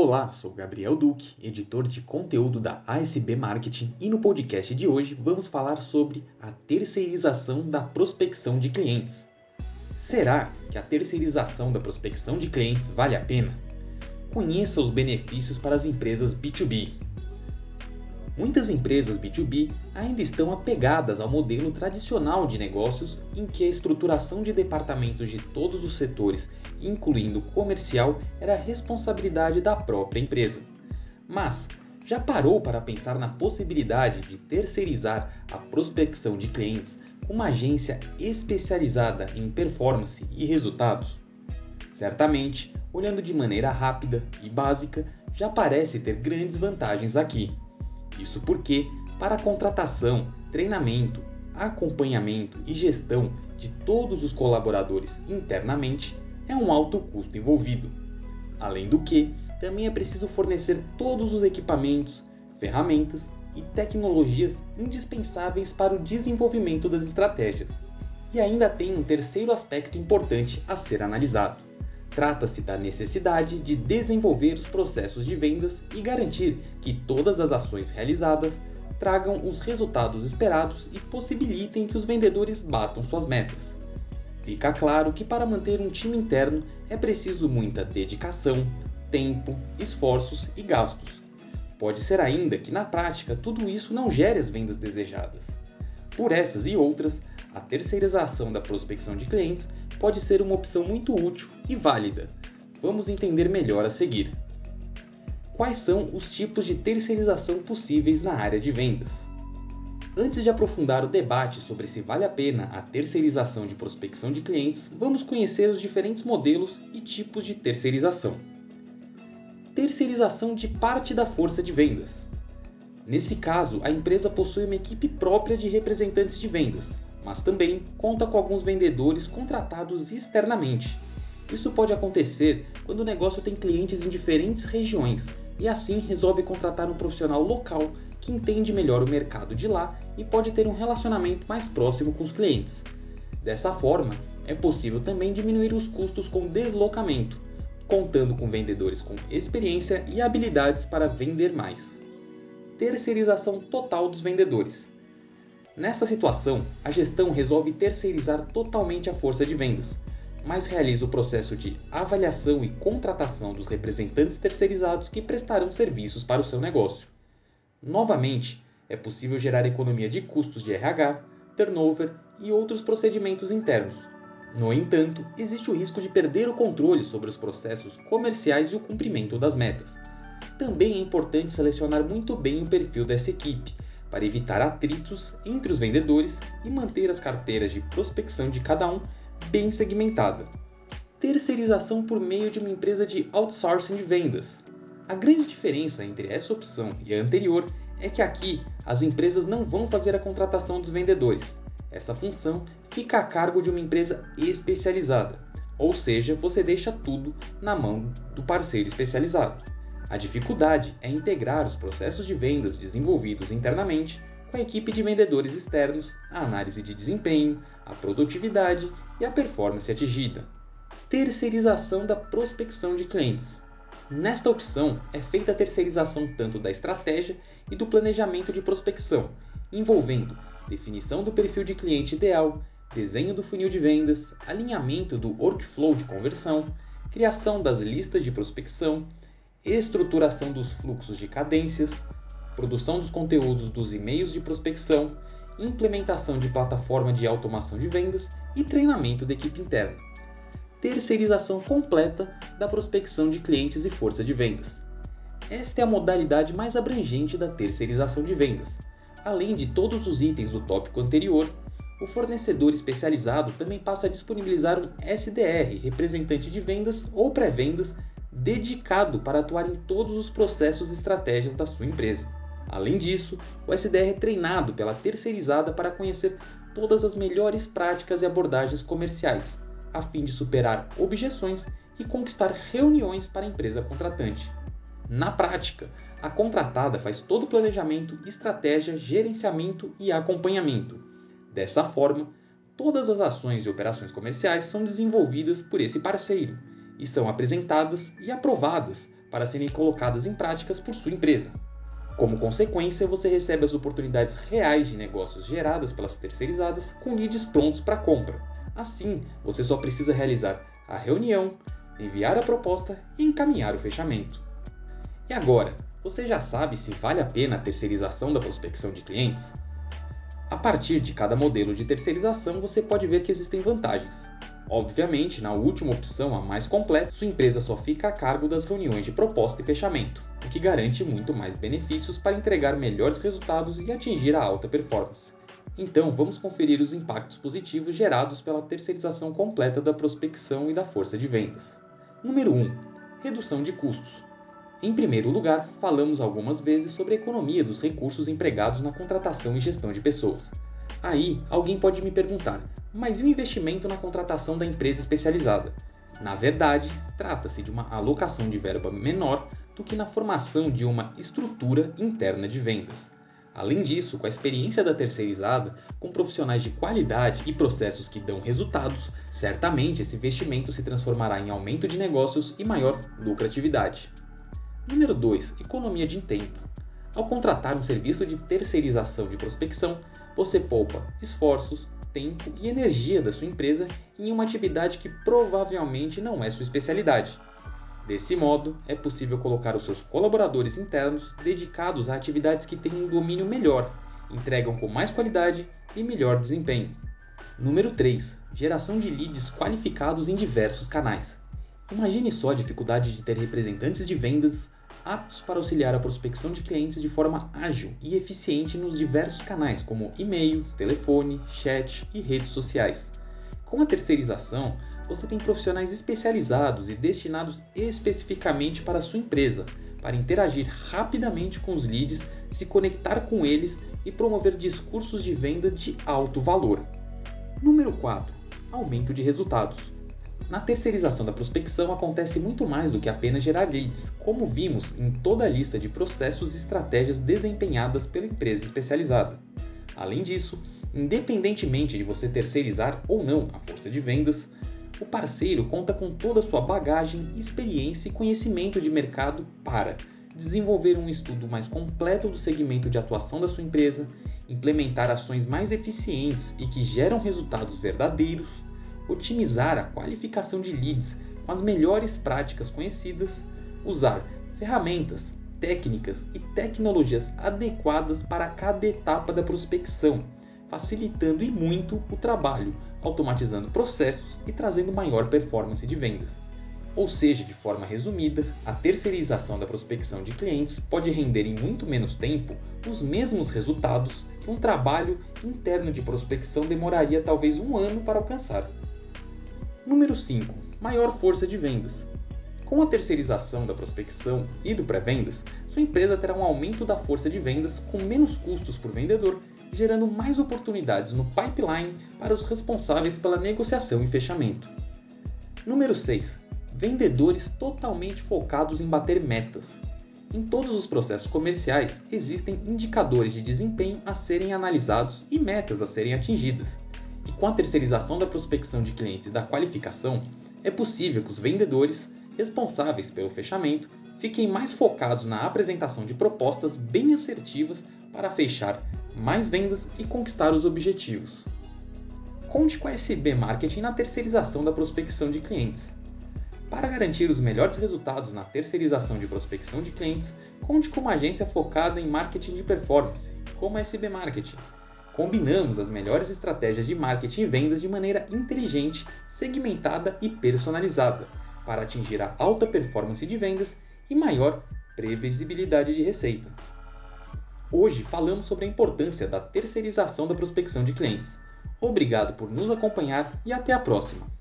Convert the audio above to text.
Olá, sou Gabriel Duque, editor de conteúdo da ASB Marketing e no podcast de hoje vamos falar sobre a terceirização da prospecção de clientes. Será que a terceirização da prospecção de clientes vale a pena? Conheça os benefícios para as empresas B2B. Muitas empresas B2B ainda estão apegadas ao modelo tradicional de negócios em que a estruturação de departamentos de todos os setores, incluindo comercial, era responsabilidade da própria empresa. Mas já parou para pensar na possibilidade de terceirizar a prospecção de clientes com uma agência especializada em performance e resultados? Certamente, olhando de maneira rápida e básica, já parece ter grandes vantagens aqui. Isso porque, para a contratação, treinamento, acompanhamento e gestão de todos os colaboradores internamente, é um alto custo envolvido. Além do que, também é preciso fornecer todos os equipamentos, ferramentas e tecnologias indispensáveis para o desenvolvimento das estratégias. E ainda tem um terceiro aspecto importante a ser analisado Trata-se da necessidade de desenvolver os processos de vendas e garantir que todas as ações realizadas tragam os resultados esperados e possibilitem que os vendedores batam suas metas. Fica claro que para manter um time interno é preciso muita dedicação, tempo, esforços e gastos. Pode ser ainda que na prática tudo isso não gere as vendas desejadas. Por essas e outras, a terceirização da prospecção de clientes pode ser uma opção muito útil e válida. Vamos entender melhor a seguir. Quais são os tipos de terceirização possíveis na área de vendas? Antes de aprofundar o debate sobre se vale a pena a terceirização de prospecção de clientes, vamos conhecer os diferentes modelos e tipos de terceirização. Terceirização de parte da força de vendas. Nesse caso, a empresa possui uma equipe própria de representantes de vendas, mas também conta com alguns vendedores contratados externamente. Isso pode acontecer quando o negócio tem clientes em diferentes regiões e assim resolve contratar um profissional local que entende melhor o mercado de lá e pode ter um relacionamento mais próximo com os clientes. Dessa forma, é possível também diminuir os custos com deslocamento, contando com vendedores com experiência e habilidades para vender mais. Terceirização total dos vendedores. Nesta situação, a gestão resolve terceirizar totalmente a força de vendas, mas realiza o processo de avaliação e contratação dos representantes terceirizados que prestarão serviços para o seu negócio. Novamente, é possível gerar economia de custos de RH, turnover e outros procedimentos internos. No entanto, existe o risco de perder o controle sobre os processos comerciais e o cumprimento das metas. Também é importante selecionar muito bem o perfil dessa equipe para evitar atritos entre os vendedores e manter as carteiras de prospecção de cada um bem segmentada. Terceirização por meio de uma empresa de outsourcing de vendas. A grande diferença entre essa opção e a anterior é que aqui as empresas não vão fazer a contratação dos vendedores. Essa função fica a cargo de uma empresa especializada, ou seja, você deixa tudo na mão do parceiro especializado. A dificuldade é integrar os processos de vendas desenvolvidos internamente com a equipe de vendedores externos, a análise de desempenho, a produtividade e a performance atingida. Terceirização da prospecção de clientes. Nesta opção é feita a terceirização tanto da estratégia e do planejamento de prospecção, envolvendo definição do perfil de cliente ideal, desenho do funil de vendas, alinhamento do workflow de conversão, criação das listas de prospecção, estruturação dos fluxos de cadências, produção dos conteúdos dos e-mails de prospecção, implementação de plataforma de automação de vendas e treinamento da equipe interna. Terceirização completa da prospecção de clientes e força de vendas. Esta é a modalidade mais abrangente da terceirização de vendas. Além de todos os itens do tópico anterior, o fornecedor especializado também passa a disponibilizar um SDR, representante de vendas ou pré-vendas, dedicado para atuar em todos os processos e estratégias da sua empresa. Além disso, o SDR é treinado pela terceirizada para conhecer todas as melhores práticas e abordagens comerciais, a fim de superar objeções e conquistar reuniões para a empresa contratante. Na prática, a contratada faz todo o planejamento, estratégia, gerenciamento e acompanhamento. Dessa forma, todas as ações e operações comerciais são desenvolvidas por esse parceiro, e são apresentadas e aprovadas para serem colocadas em práticas por sua empresa. Como consequência, você recebe as oportunidades reais de negócios geradas pelas terceirizadas com leads prontos para compra. Assim, você só precisa realizar a reunião, enviar a proposta e encaminhar o fechamento. E agora, você já sabe se vale a pena a terceirização da prospecção de clientes? A partir de cada modelo de terceirização, você pode ver que existem vantagens. Obviamente, na última opção, a mais completa, sua empresa só fica a cargo das reuniões de proposta e fechamento, o que garante muito mais benefícios para entregar melhores resultados e atingir a alta performance. Então, vamos conferir os impactos positivos gerados pela terceirização completa da prospecção e da força de vendas. Número 1. Redução de custos. Em primeiro lugar, falamos algumas vezes sobre a economia dos recursos empregados na contratação e gestão de pessoas. Aí, alguém pode me perguntar: mas e o investimento na contratação da empresa especializada? Na verdade, trata-se de uma alocação de verba menor do que na formação de uma estrutura interna de vendas. Além disso, com a experiência da terceirizada, com profissionais de qualidade e processos que dão resultados, certamente esse investimento se transformará em aumento de negócios e maior lucratividade. Número 2. Economia de tempo. Ao contratar um serviço de terceirização de prospecção, você poupa esforços, tempo e energia da sua empresa em uma atividade que provavelmente não é sua especialidade. Desse modo, é possível colocar os seus colaboradores internos dedicados a atividades que têm um domínio melhor, entregam com mais qualidade e melhor desempenho. Número 3. Geração de leads qualificados em diversos canais. Imagine só a dificuldade de ter representantes de vendas aptos para auxiliar a prospecção de clientes de forma ágil e eficiente nos diversos canais, como e-mail, telefone, chat e redes sociais. Com a terceirização, você tem profissionais especializados e destinados especificamente para a sua empresa, para interagir rapidamente com os leads, se conectar com eles e promover discursos de venda de alto valor. Número 4. Aumento de resultados. Na terceirização da prospecção acontece muito mais do que apenas gerar leads, como vimos em toda a lista de processos e estratégias desempenhadas pela empresa especializada. Além disso, independentemente de você terceirizar ou não a força de vendas, o parceiro conta com toda a sua bagagem, experiência e conhecimento de mercado para desenvolver um estudo mais completo do segmento de atuação da sua empresa, implementar ações mais eficientes e que geram resultados verdadeiros, otimizar a qualificação de leads com as melhores práticas conhecidas, usar ferramentas, técnicas e tecnologias adequadas para cada etapa da prospecção, facilitando e muito o trabalho, automatizando processos e trazendo maior performance de vendas. Ou seja, de forma resumida, a terceirização da prospecção de clientes pode render em muito menos tempo os mesmos resultados que um trabalho interno de prospecção demoraria talvez um ano para alcançar. Número 5. Maior força de vendas. Com a terceirização da prospecção e do pré-vendas, sua empresa terá um aumento da força de vendas com menos custos por vendedor, gerando mais oportunidades no pipeline para os responsáveis pela negociação e fechamento. Número 6. Vendedores totalmente focados em bater metas. Em todos os processos comerciais existem indicadores de desempenho a serem analisados e metas a serem atingidas e com a terceirização da prospecção de clientes e da qualificação, é possível que os vendedores responsáveis pelo fechamento fiquem mais focados na apresentação de propostas bem assertivas para fechar mais vendas e conquistar os objetivos. Conte com a SB Marketing na terceirização da prospecção de clientes. Para garantir os melhores resultados na terceirização de prospecção de clientes, conte com uma agência focada em marketing de performance, como a SB Marketing combinamos as melhores estratégias de marketing e vendas de maneira inteligente, segmentada e personalizada, para atingir a alta performance de vendas e maior previsibilidade de receita. Hoje falamos sobre a importância da terceirização da prospecção de clientes. Obrigado por nos acompanhar e até a próxima!